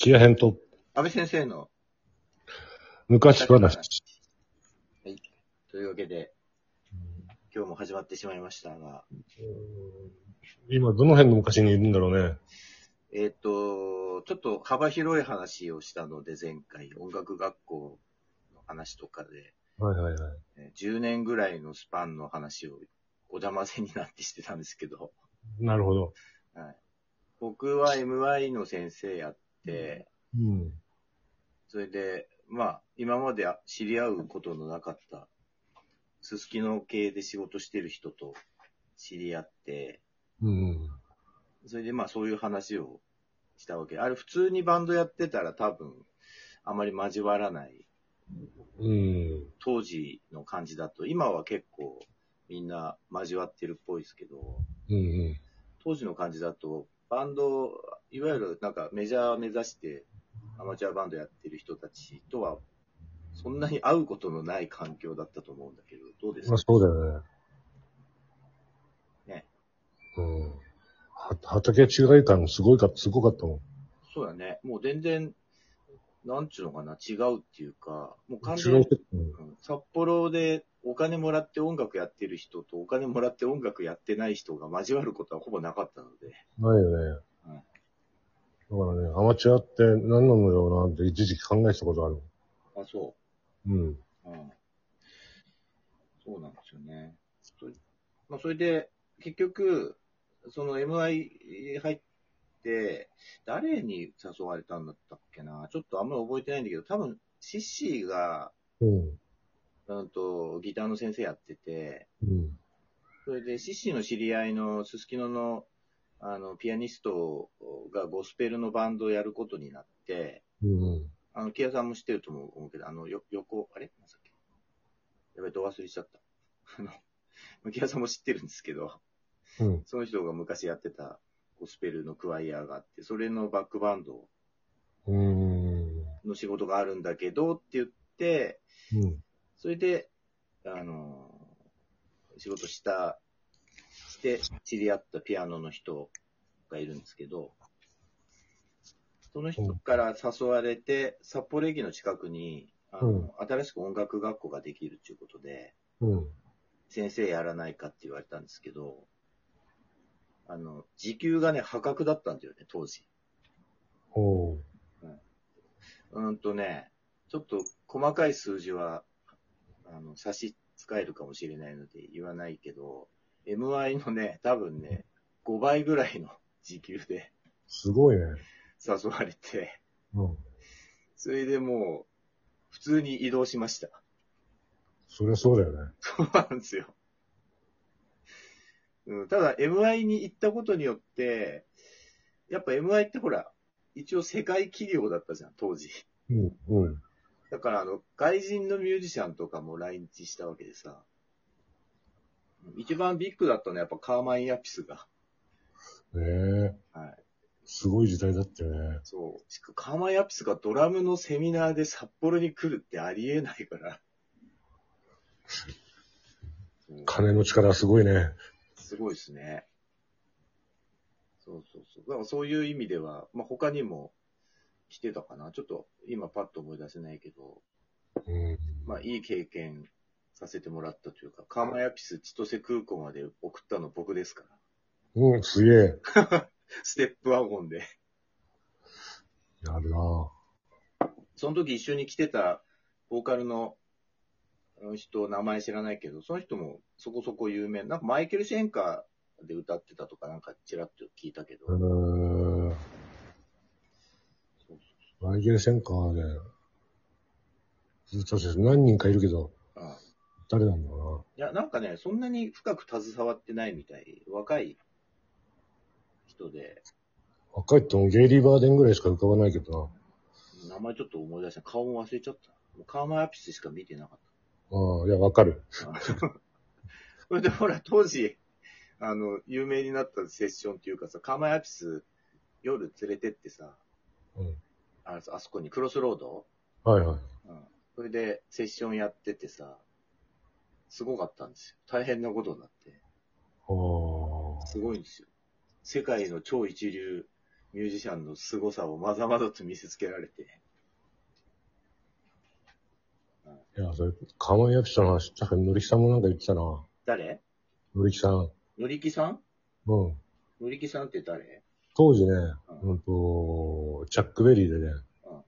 土屋編と安倍先生の、昔話。はい。というわけで、今日も始まってしまいましたが、今、どの辺の昔にいるんだろうね。えっ、と、ちょっと幅広い話をしたので、前回、音楽学校の話とかで、はいはいはい。えー10年ぐらいのスパンの話をお邪魔せになってしてたんですけど、なるほど。はい、僕は MI の先生やって、うん。それで、まあ、今まで知り合うことのなかった、すすきの系で仕事してる人と知り合って、うん。それでまあそういう話をしたわけ。あれ普通にバンドやってたら多分、あまり交わらない、うん。当時の感じだと、今は結構みんな交わってるっぽいですけど、うんうん。当時の感じだと、バンド、いわゆるなんかメジャー目指してアマチュアバンドやってる人たちとは、そんなに会うことのない環境だったと思うんだけど、どうですか？まあそうだよね。ね。うん。は畑違い感すごいか、すごかったもん。そうだね。もう全然、なんちゅうのかな、違うっていうか、もう完違全にうん札幌でお金もらって音楽やってる人とお金もらって音楽やってない人が交わることはほぼなかったので、ないよね。だからね、アマチュアって何なのよなって一時期考えてたことある。あ、そうん。う。うん。そうなんですよね。そまあ、それで、結局、その MI 入って、誰に誘われたんだったっけな？ちょっとあんまり覚えてないんだけど、多分、シッシーが、うん。うんと、ギターの先生やってて、うん。それで、シッシーの知り合いのすすきのの、あの、ピアニストがゴスペルのバンドをやることになって、うん。あの、キアさんも知ってると思うけど、あの、よ、横、あれ？なんだっけ？やべ、ど忘れしちゃった。あの、キアさんも知ってるんですけど、うん。その人が昔やってたゴスペルのクワイヤーがあって、それのバックバンドうん。の仕事があるんだけどって言って、うん。それで、あの、仕事した、して知り合ったピアノの人がいるんですけど、その人から誘われて、札幌駅の近くに、あのうん新しく音楽学校ができるということで、うん。先生やらないかって言われたんですけど、あの、時給がね、破格だったんだよね、当時。おう。うんとね、ちょっと細かい数字は、あの、差し支えるかもしれないので言わないけど、MI のね、多分ね、5倍ぐらいの時給ですごいね。誘われて、うん。それでもう、普通に移動しました。そりゃそうだよね。そうなんですよ。うん、ただ、MI に行ったことによって、やっぱ MI ってほら、一応世界企業だったじゃん、当時。うん。うん。だから、あの、外人のミュージシャンとかも来日したわけでさ、一番ビッグだったのはやっぱカーマイン・ヤピスが。ねえ。はい。すごい時代だったよね。そう。しかもカーマイン・ヤピスがドラムのセミナーで札幌に来るってありえないから。そう金の力すごいね。すごいですね。そうそうそう。だからそういう意味では、まあ、他にも来てたかな。ちょっと今パッと思い出せないけど、うん。まあ、いい経験させてもらったというか、カーマイアピス千歳空港まで送ったの僕ですから。うん、すげえ。ステップワゴンで。やるなその時一緒に来てたボーカルのあの人、名前知らないけど、その人もそこそこ有名。なんかマイケル・シェンカーで歌ってたとかなんかちらっと聞いたけど。うーマイケル・センカーで、ずっと何人かいるけど、誰なんだろいや、なんかね、そんなに深く携わってないみたい。若い人で、うな。若いってもゲイリー・バーデンぐらいしか浮かばないけど名前ちょっと思い出した。顔も忘れちゃった。もうカーマイアピスしか見てなかっな。ああ、いや、わかる。た。それでほら、当時、あの、有名になったセッションっていうかさ、カーマイアピス夜連れてってさ、うん。ああそこにクロスロードはいはい。うん。それでセッションやっててさ、すごかったんですよ。大変なことになって。ああ。すごいんですよ。世界の超一流ミミュージシャンの凄さをまざまざと見せつけられて。いや、それ、かまやきさんの話、確かにのりきさんもなんか言ってたな。誰？のりきさん。のりきさん？うん。のりきさんって誰？当時ね、ううんと、チャックベリーでねうん、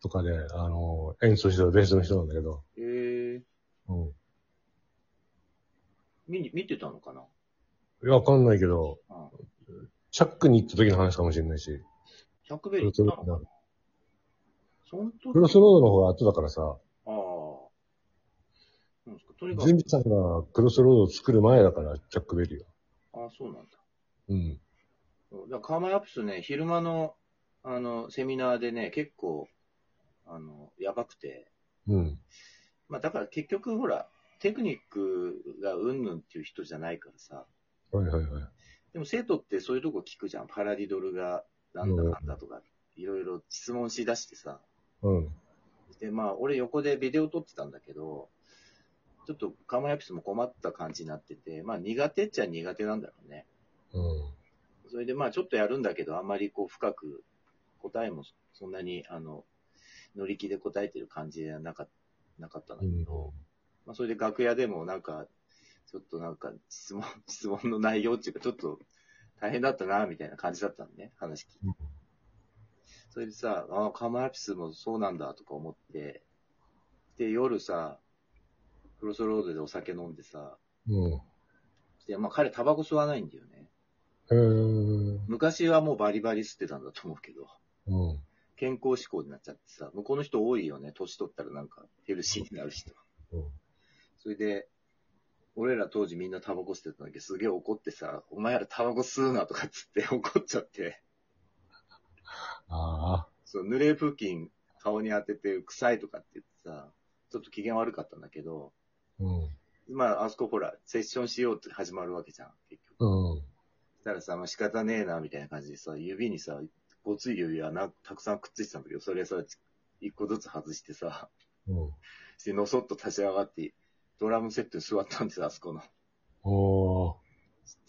とかで、あの、演奏してたベースの人なんだけど、えー、うん。見に、見てたのかな？いや、わかんないけど、うん。チャックに行った時の話かもしれないし、チャックベリーってたのかな？そん時クロスロードの方が後だからさ、ああ。なんですか？とにかくジンビさんがクロスロードを作る前だから、チャックベリーは。ああ、そうなんだ。うん。そうだからカーマイアップスね、昼間の、あの、セミナーでね、結構、あの、やばくて。うん。まあ、だから結局、ほら、テクニックがうんぬんっていう人じゃないからさ。はいはいはい。でも生徒ってそういうとこ聞くじゃん。パラディドルがなんだかんだとか、いろいろ質問しだしてさ。うん。で、まあ、俺横でビデオ撮ってたんだけど、ちょっとカーマイアップスも困った感じになってて、まあ苦手っちゃ苦手なんだろうね。うん。それでまあちょっとやるんだけど、あんまりこう深く答えもそんなにあの、乗り気で答えてる感じではなかなかったんだうんけど、まあそれで楽屋でもなんか、ちょっとなんか質問、質問の内容っていうかちょっと大変だったな、みたいな感じだったのね、話聞いて。うんそれでさ、ああ、カマラピスもそうなんだとか思って、で、夜さ、クロスロードでお酒飲んでさ、うん。で、まあ彼タバコ吸わないんだよね。へー。昔はもうバリバリ吸ってたんだと思うけど、うん。健康志向になっちゃってさ、向こうの人多いよね、年取ったらなんかヘルシーになる人。うんそれで、俺ら当時みんなタバコ吸ってたんだけど、すげえ怒ってさ、お前らタバコ吸うなとかっつって 怒っちゃって、ああ。そう、濡れ布巾顔に当てて臭いとかって言ってさ、ちょっと機嫌悪かったんだけど、うん。まあ、あそこほら、セッションしようって始まるわけじゃん、結局。うん。そしたらさ、まあ仕方ねえな、みたいな感じでさ、指にさ、ごつい指輪な、たくさんくっついてたんだけど、それさ、一個ずつ外してさ、うん。して、のそっと立ち上がって、ドラムセットに座ったんですよ、あそこの。おー。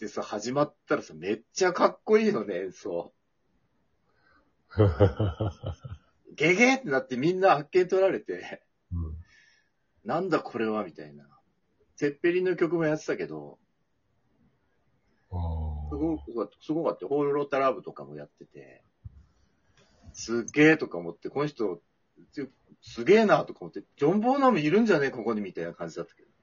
でさ、始まったらさ、めっちゃかっこいいよね、演奏。ゲゲーってなってみんな発見取られて、うん。なんだこれはみたいな。セッペリンの曲もやってたけど、あすごく、すごかったよ。ホールロータラブとかもやってて、すっげえとか思って、この人、つすげえなとか思って、ジョン・ボーナムいるんじゃねここにみたいな感じだったけどね。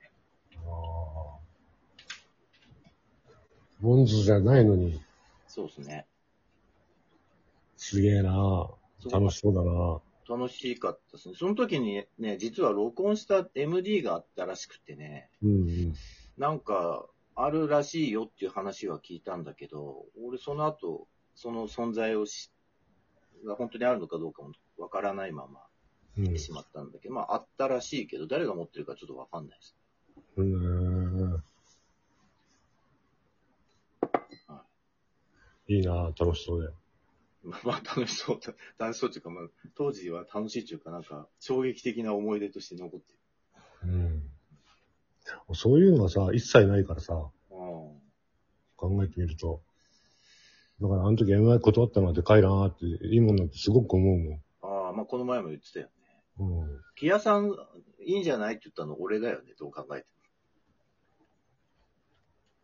ボンズじゃないのに、そうですね。すげえな楽しそうだな楽しかったですね。その時にね、実は録音した MD があったらしくてね、うんうん。なんか、あるらしいよっていう話は聞いたんだけど、俺その後、その存在をし、が本当にあるのかどうかもわからないままうん来てしまったんだけど、まああったらしいけど、誰が持ってるかちょっとわかんないです。うん。いいな楽しそうで。まあ楽しそうだ、楽しそうっていうか、まあ当時は楽しいっていうか、なんか衝撃的な思い出として残ってる。うん。そういうのがさ、一切ないからさ、うん考えてみると。だからあの時 MI 断ったのはでかいなって、いいもんなんてすごく思うもん。まあこの前も言ってたよね。うん。木屋さん、いいんじゃないって言ったの俺だよね、どう考えて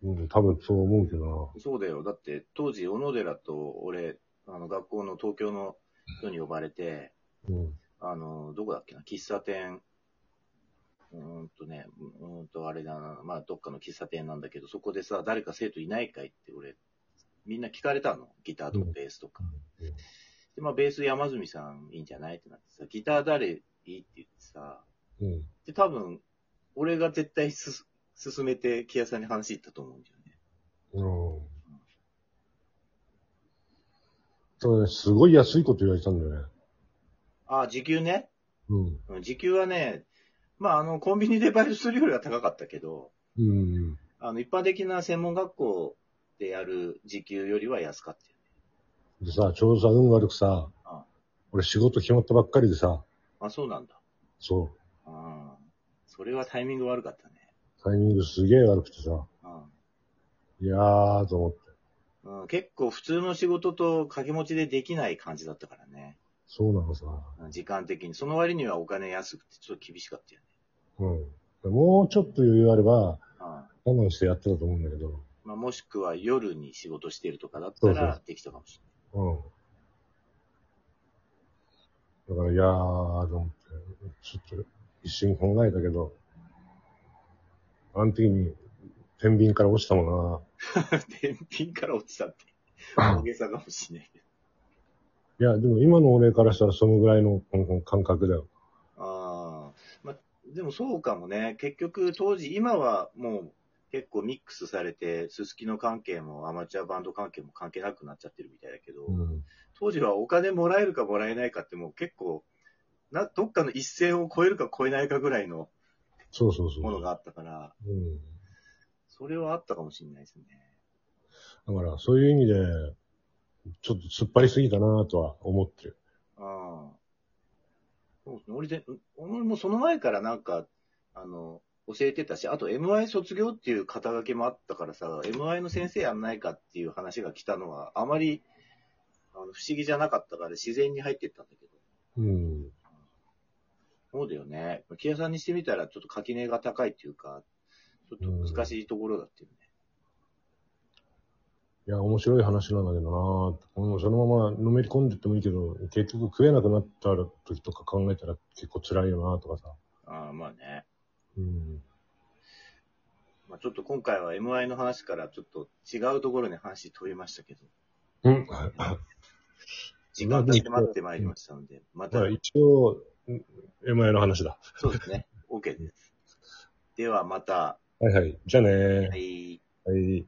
うん、多分そう思うけども。そうだよ。だって、当時、小野寺と俺、あの、学校の東京の人に呼ばれて、な。うん。あの、どこだっけな、喫茶店、うーんとね、うーんとあれだな、まあ、どっかの喫茶店なんだけど、そこでさ、誰か生徒いないかいって俺、みんな聞かれたの。ギターとかベースとか。で、まあ、ベース山住さんいいんじゃないってなってさ、ギター誰いいって言ってさ、うん。で、多分、俺が絶対す、進めて、木屋さんに話行ったと思うんだよね。うん。ね、すごい安いこと言われたんだよね。ああ、時給ね？うん。うん時給はね、まあ、あの、コンビニでバイトするよりは高かったけど、うん。あの、一般的な専門学校でやる時給よりは安かったよね。でさ、ちょうどさ、運悪くさあ、俺仕事決まったばっかりでさ、あ、そうなんだ。そああ、それはタイミング悪かったね。う、タイミングすげえ悪くてさ、あいやーと思って。うん、結構普通の仕事と掛け持ちでできない感じだったからね。そうなのさ。うん時間的に。その割にはお金安くてちょっと厳しかったよね。うん。もうちょっと余裕あれば、うん我慢してやってたと思うんだけど。まあ、もしくは夜に仕事してるとかだったそうそうらできたかもしうん。だから、いやー、と思って、ちょっと一瞬考えたけど、あの時に、天秤から落ちたもんな。天秤から落ちたって。大げさかもしれないけど。いや、でも今の俺からしたらそのぐらいのうん感覚だよ。ああ。まあ、でもそうかもね。結局当時、今はもう結構ミックスされて、すすきの関係もアマチュアバンド関係も関係なくなっちゃってるみたいだけど、うん。当時はお金もらえるかもらえないかってもう結構、な、どっかの一線を超えるか超えないかぐらいのそうそうそう。ものがあったから、うん。それはあったかもしれないですね。だから、そういう意味で、ちょっと突っ張りすぎたなとは思ってる。ああ。そうですね。俺で、俺もその前からなんか、あの、教えてたし、あと MI 卒業っていう肩書きもあったからさ、MI の先生やんないかっていう話が来たのは、あまり、あの、不思議じゃなかったから自然に入ってったんだけど。うん。そうだよね。木屋さんにしてみたらちょっと垣根が高いっていうか、ちょっと難しいところだっていうね。いや、面白い話なんだけどなもうそのままのめり込んでってもいいけど、結局食えなくなった時とか考えたら結構辛いよなとかさ。ああ、まあね。うん。まあちょっと今回は MI の話からちょっと違うところに話飛びましたけど、うん。時間が迫ってまいりましたので、またまあ、一応、MI の話だ。そうですね。OK です。ではまた、はいはい。じゃあねはい。はい。